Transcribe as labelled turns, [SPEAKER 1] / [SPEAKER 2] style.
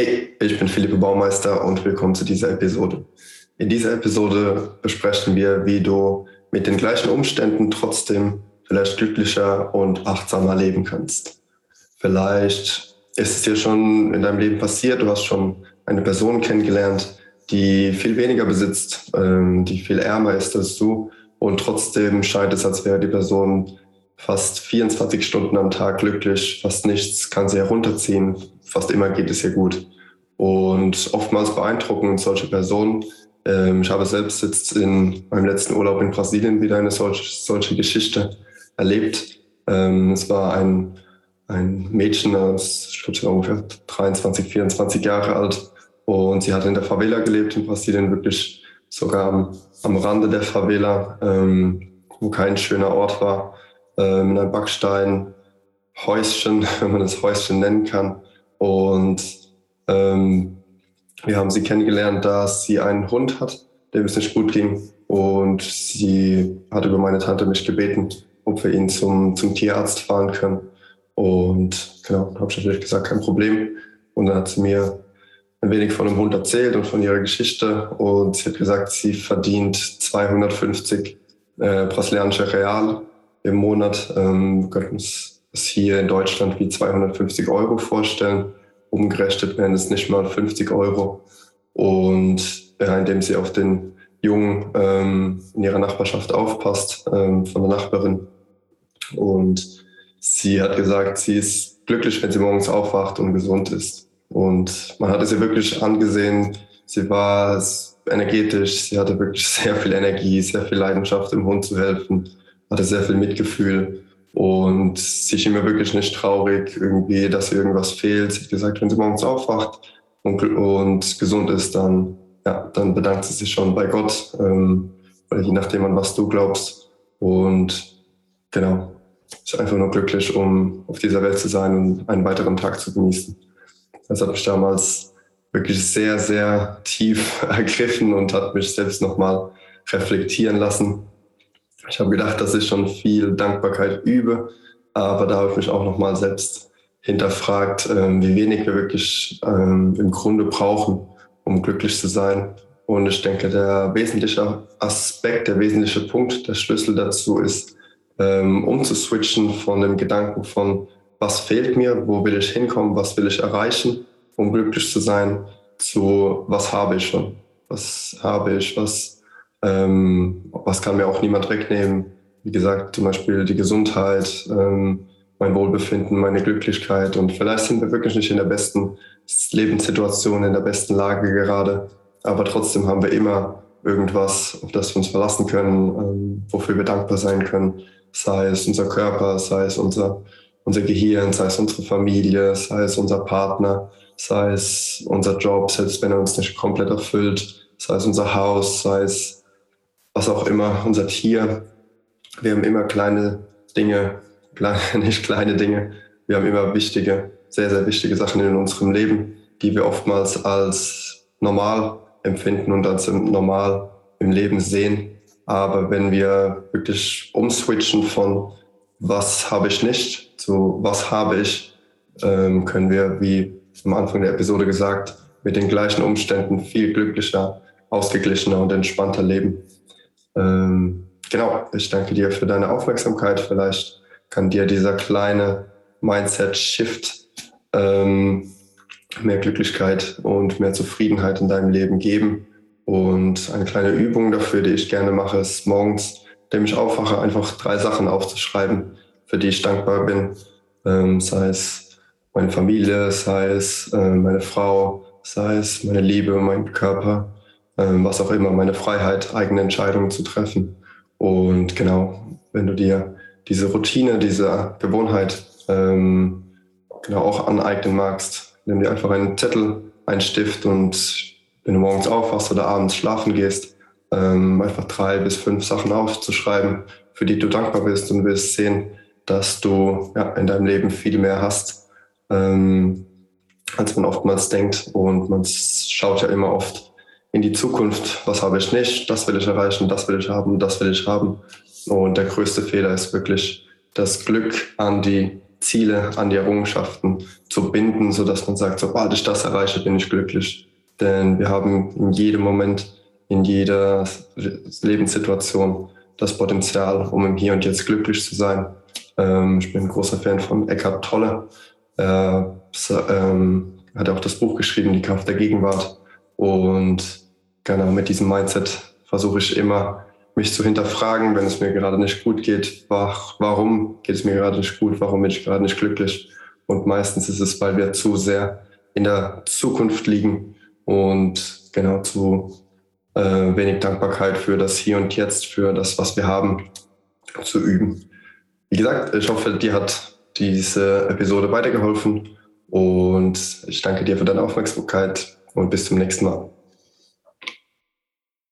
[SPEAKER 1] Hey, ich bin Philippe Baumeister und willkommen zu dieser Episode. In dieser Episode besprechen wir, wie du mit den gleichen Umständen trotzdem vielleicht glücklicher und achtsamer leben kannst. Vielleicht ist es dir schon in deinem Leben passiert, du hast schon eine Person kennengelernt, die viel weniger besitzt, ähm, die viel ärmer ist als du und trotzdem scheint es, als wäre die Person fast 24 Stunden am Tag glücklich, fast nichts kann sie herunterziehen, fast immer geht es ihr gut. Und oftmals beeindrucken solche Personen. Ähm, ich habe selbst jetzt in meinem letzten Urlaub in Brasilien wieder eine solche, solche Geschichte erlebt. Ähm, es war ein, ein Mädchen, das glaube, ungefähr 23, 24 Jahre alt. Und sie hat in der Favela gelebt in Brasilien, wirklich sogar am, am Rande der Favela, ähm, wo kein schöner Ort war äh, mit einem Backsteinhäuschen, wenn man das Häuschen nennen kann. Und ähm, wir haben sie kennengelernt, dass sie einen Hund hat, dem es nicht gut ging. Und sie hat über meine Tante mich gebeten, ob wir ihn zum, zum Tierarzt fahren können. Und genau, habe ich natürlich gesagt, kein Problem. Und dann hat sie mir ein wenig von dem Hund erzählt und von ihrer Geschichte. Und sie hat gesagt, sie verdient 250 äh, brasilianische Real im Monat. Ähm, wir könnten uns das hier in Deutschland wie 250 Euro vorstellen. Umgerechnet wären es nicht mal 50 Euro. Und ja, indem sie auf den Jungen ähm, in ihrer Nachbarschaft aufpasst, ähm, von der Nachbarin. Und sie hat gesagt, sie ist glücklich, wenn sie morgens aufwacht und gesund ist. Und man hat es ihr wirklich angesehen. Sie war energetisch, sie hatte wirklich sehr viel Energie, sehr viel Leidenschaft, dem Hund zu helfen hatte sehr viel Mitgefühl und sie schien mir wirklich nicht traurig, irgendwie, dass irgendwas fehlt. Sie hat gesagt, wenn sie morgens aufwacht und, und gesund ist, dann, ja, dann bedankt sie sich schon bei Gott, ähm, oder je nachdem, an was du glaubst. Und genau, ist einfach nur glücklich, um auf dieser Welt zu sein und einen weiteren Tag zu genießen. Das hat mich damals wirklich sehr, sehr tief ergriffen und hat mich selbst nochmal reflektieren lassen ich habe gedacht, dass ich schon viel Dankbarkeit übe, aber da habe ich mich auch nochmal selbst hinterfragt, ähm, wie wenig wir wirklich ähm, im Grunde brauchen, um glücklich zu sein. Und ich denke, der wesentliche Aspekt, der wesentliche Punkt, der Schlüssel dazu ist, ähm, umzuswitchen von dem Gedanken von, was fehlt mir, wo will ich hinkommen, was will ich erreichen, um glücklich zu sein, zu, was habe ich schon, was habe ich, was ähm, was kann mir auch niemand wegnehmen? Wie gesagt, zum Beispiel die Gesundheit, ähm, mein Wohlbefinden, meine Glücklichkeit. Und vielleicht sind wir wirklich nicht in der besten Lebenssituation, in der besten Lage gerade. Aber trotzdem haben wir immer irgendwas, auf das wir uns verlassen können, ähm, wofür wir dankbar sein können. Sei es unser Körper, sei es unser, unser Gehirn, sei es unsere Familie, sei es unser Partner, sei es unser Job, selbst wenn er uns nicht komplett erfüllt, sei es unser Haus, sei es was auch immer, unser Tier. Wir haben immer kleine Dinge, nicht kleine Dinge, wir haben immer wichtige, sehr, sehr wichtige Sachen in unserem Leben, die wir oftmals als normal empfinden und als normal im Leben sehen. Aber wenn wir wirklich umswitchen von was habe ich nicht zu was habe ich, ähm, können wir, wie am Anfang der Episode gesagt, mit den gleichen Umständen viel glücklicher, ausgeglichener und entspannter leben. Ähm, genau, ich danke dir für deine Aufmerksamkeit. Vielleicht kann dir dieser kleine Mindset-Shift ähm, mehr Glücklichkeit und mehr Zufriedenheit in deinem Leben geben. Und eine kleine Übung dafür, die ich gerne mache, ist morgens, indem ich aufwache, einfach drei Sachen aufzuschreiben, für die ich dankbar bin. Ähm, sei es meine Familie, sei es äh, meine Frau, sei es meine Liebe, mein Körper, was auch immer, meine Freiheit, eigene Entscheidungen zu treffen. Und genau, wenn du dir diese Routine, diese Gewohnheit ähm, genau auch aneignen magst, nimm dir einfach einen Zettel, einen Stift und wenn du morgens aufwachst oder abends schlafen gehst, ähm, einfach drei bis fünf Sachen aufzuschreiben, für die du dankbar bist und wirst sehen, dass du ja, in deinem Leben viel mehr hast, ähm, als man oftmals denkt. Und man schaut ja immer oft in die Zukunft, was habe ich nicht, das will ich erreichen, das will ich haben, das will ich haben. Und der größte Fehler ist wirklich, das Glück an die Ziele, an die Errungenschaften zu binden, sodass man sagt, sobald ich das erreiche, bin ich glücklich. Denn wir haben in jedem Moment, in jeder Lebenssituation das Potenzial, um im Hier und Jetzt glücklich zu sein. Ähm, ich bin ein großer Fan von Eckhart Tolle. Er ähm, hat auch das Buch geschrieben, Die Kraft der Gegenwart. Und genau mit diesem Mindset versuche ich immer, mich zu hinterfragen, wenn es mir gerade nicht gut geht. Warum geht es mir gerade nicht gut? Warum bin ich gerade nicht glücklich? Und meistens ist es, weil wir zu sehr in der Zukunft liegen und genau zu äh, wenig Dankbarkeit für das Hier und Jetzt, für das, was wir haben, zu üben. Wie gesagt, ich hoffe, dir hat diese Episode weitergeholfen und ich danke dir für deine Aufmerksamkeit und bis zum nächsten Mal.